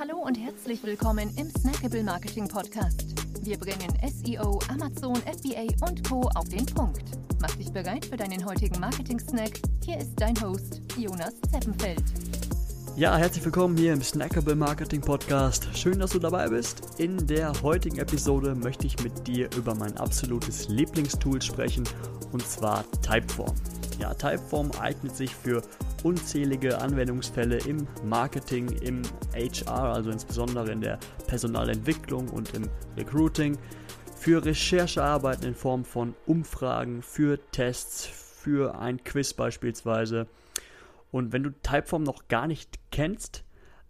Hallo und herzlich willkommen im Snackable Marketing Podcast. Wir bringen SEO, Amazon, FBA und Co. auf den Punkt. Mach dich bereit für deinen heutigen Marketing-Snack. Hier ist dein Host, Jonas Zeppenfeld. Ja, herzlich willkommen hier im Snackable Marketing Podcast. Schön, dass du dabei bist. In der heutigen Episode möchte ich mit dir über mein absolutes Lieblingstool sprechen und zwar Typeform. Ja, Typeform eignet sich für unzählige Anwendungsfälle im Marketing, im HR, also insbesondere in der Personalentwicklung und im Recruiting, für Recherchearbeiten in Form von Umfragen, für Tests, für ein Quiz beispielsweise. Und wenn du Typeform noch gar nicht kennst,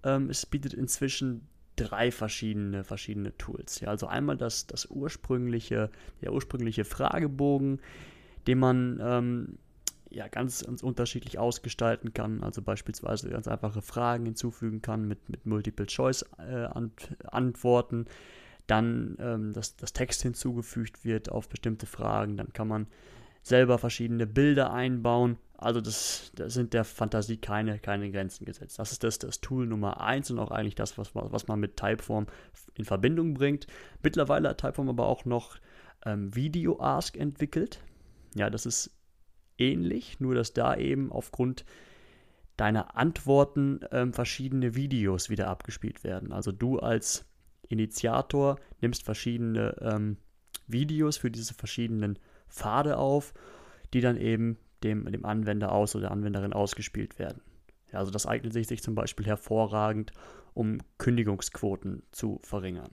ähm, es bietet inzwischen drei verschiedene, verschiedene Tools. Ja, also einmal das, das ursprüngliche, der ursprüngliche Fragebogen, den man ähm, ja, ganz, ganz unterschiedlich ausgestalten kann. Also beispielsweise ganz einfache Fragen hinzufügen kann mit, mit Multiple-Choice-Antworten. Äh, dann, ähm, dass das Text hinzugefügt wird auf bestimmte Fragen. Dann kann man selber verschiedene Bilder einbauen. Also das, das sind der Fantasie keine, keine Grenzen gesetzt. Das ist das, das Tool Nummer 1 und auch eigentlich das, was, was man mit Typeform in Verbindung bringt. Mittlerweile hat Typeform aber auch noch ähm, Video Ask entwickelt. Ja, das ist ähnlich, nur dass da eben aufgrund deiner Antworten ähm, verschiedene Videos wieder abgespielt werden. Also du als Initiator nimmst verschiedene ähm, Videos für diese verschiedenen Pfade auf, die dann eben dem, dem Anwender aus oder der Anwenderin ausgespielt werden. Ja, also das eignet sich, sich zum Beispiel hervorragend, um Kündigungsquoten zu verringern.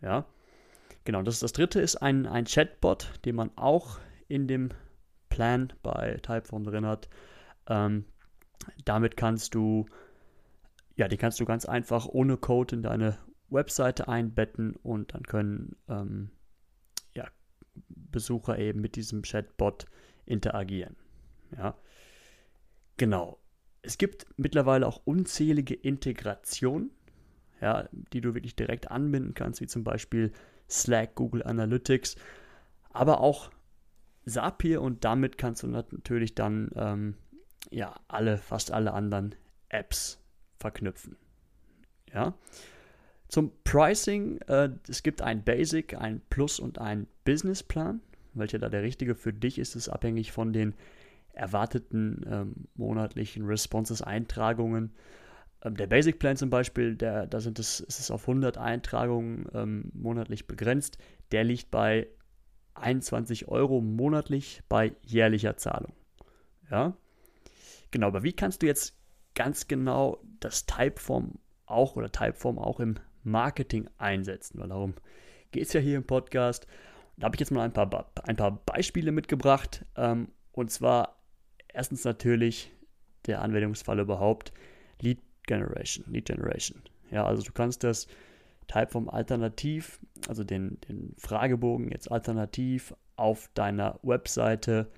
Ja, genau. Das, das dritte ist ein, ein Chatbot, den man auch in dem Plan bei Typeform drin hat. Ähm, damit kannst du, ja, die kannst du ganz einfach ohne Code in deine Webseite einbetten und dann können ähm, ja, Besucher eben mit diesem Chatbot interagieren. Ja, genau. Es gibt mittlerweile auch unzählige Integrationen, ja, die du wirklich direkt anbinden kannst, wie zum Beispiel Slack, Google Analytics, aber auch Zapier und damit kannst du natürlich dann ähm, ja alle, fast alle anderen Apps verknüpfen. Ja. Zum Pricing, äh, es gibt ein Basic, ein Plus und ein Businessplan. Welcher da der richtige für dich ist, ist abhängig von den erwarteten ähm, monatlichen Responses, Eintragungen. Ähm, der Basic Plan zum Beispiel, der, da sind es, ist es auf 100 Eintragungen ähm, monatlich begrenzt. Der liegt bei 21 Euro monatlich bei jährlicher Zahlung. Ja, genau, aber wie kannst du jetzt ganz genau das Typeform auch oder Typeform auch im Marketing einsetzen? Weil darum geht es ja hier im Podcast. Da habe ich jetzt mal ein paar, ein paar Beispiele mitgebracht. Ähm, und zwar erstens natürlich der Anwendungsfall überhaupt Lead Generation. Lead Generation. Ja, also du kannst das Typeform alternativ, also den, den Fragebogen jetzt alternativ auf deiner Webseite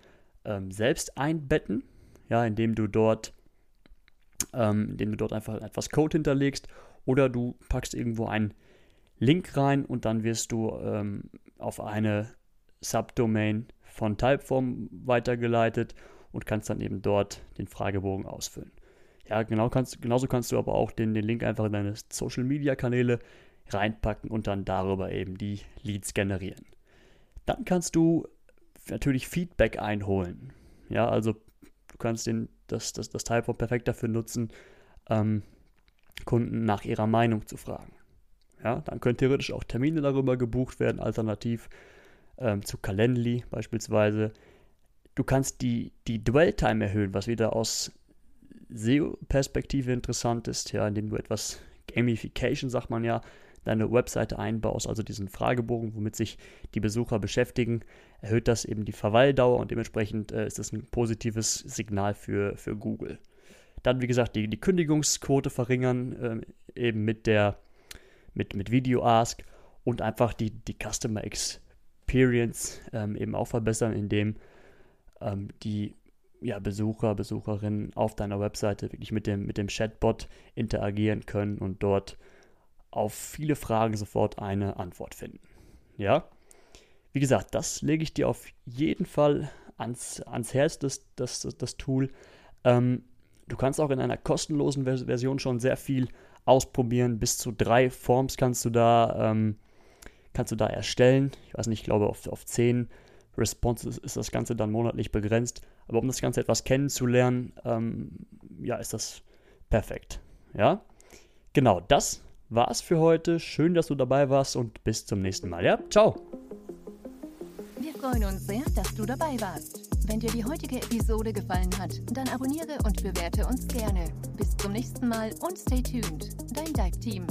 ähm, selbst einbetten, ja, indem du dort, ähm, indem du dort einfach etwas Code hinterlegst oder du packst irgendwo einen Link rein und dann wirst du ähm, auf eine Subdomain von Typeform weitergeleitet und kannst dann eben dort den Fragebogen ausfüllen. Ja, genau kannst, genauso kannst du aber auch den, den Link einfach in deine Social Media Kanäle reinpacken und dann darüber eben die Leads generieren. Dann kannst du natürlich Feedback einholen. Ja, also du kannst den, das, das, das Typeform perfekt dafür nutzen, ähm, Kunden nach ihrer Meinung zu fragen. Ja, dann können theoretisch auch Termine darüber gebucht werden, alternativ ähm, zu Calendly beispielsweise. Du kannst die, die Dwell-Time erhöhen, was wieder aus SEO-Perspektive interessant ist, ja, indem du etwas Gamification, sagt man ja, deine Webseite einbaust, also diesen Fragebogen, womit sich die Besucher beschäftigen, erhöht das eben die Verweildauer und dementsprechend äh, ist das ein positives Signal für, für Google. Dann, wie gesagt, die, die Kündigungsquote verringern, äh, eben mit der mit, mit Video Ask und einfach die, die Customer Experience ähm, eben auch verbessern, indem ähm, die ja, Besucher, Besucherinnen auf deiner Webseite wirklich mit dem, mit dem Chatbot interagieren können und dort auf viele Fragen sofort eine Antwort finden. Ja? Wie gesagt, das lege ich dir auf jeden Fall ans, ans Herz, das, das, das, Tool. Ähm, du kannst auch in einer kostenlosen Version schon sehr viel ausprobieren. Bis zu drei Forms kannst du da, ähm, kannst du da erstellen. Ich weiß nicht, ich glaube auf, auf zehn Responses ist das Ganze dann monatlich begrenzt. Aber um das Ganze etwas kennenzulernen, ähm, ja, ist das perfekt. Ja, genau, das war's für heute. Schön, dass du dabei warst und bis zum nächsten Mal. Ja, ciao. Wir freuen uns sehr, dass du dabei warst. Wenn dir die heutige Episode gefallen hat, dann abonniere und bewerte uns gerne. Bis zum nächsten Mal und stay tuned. Dein Dive Team.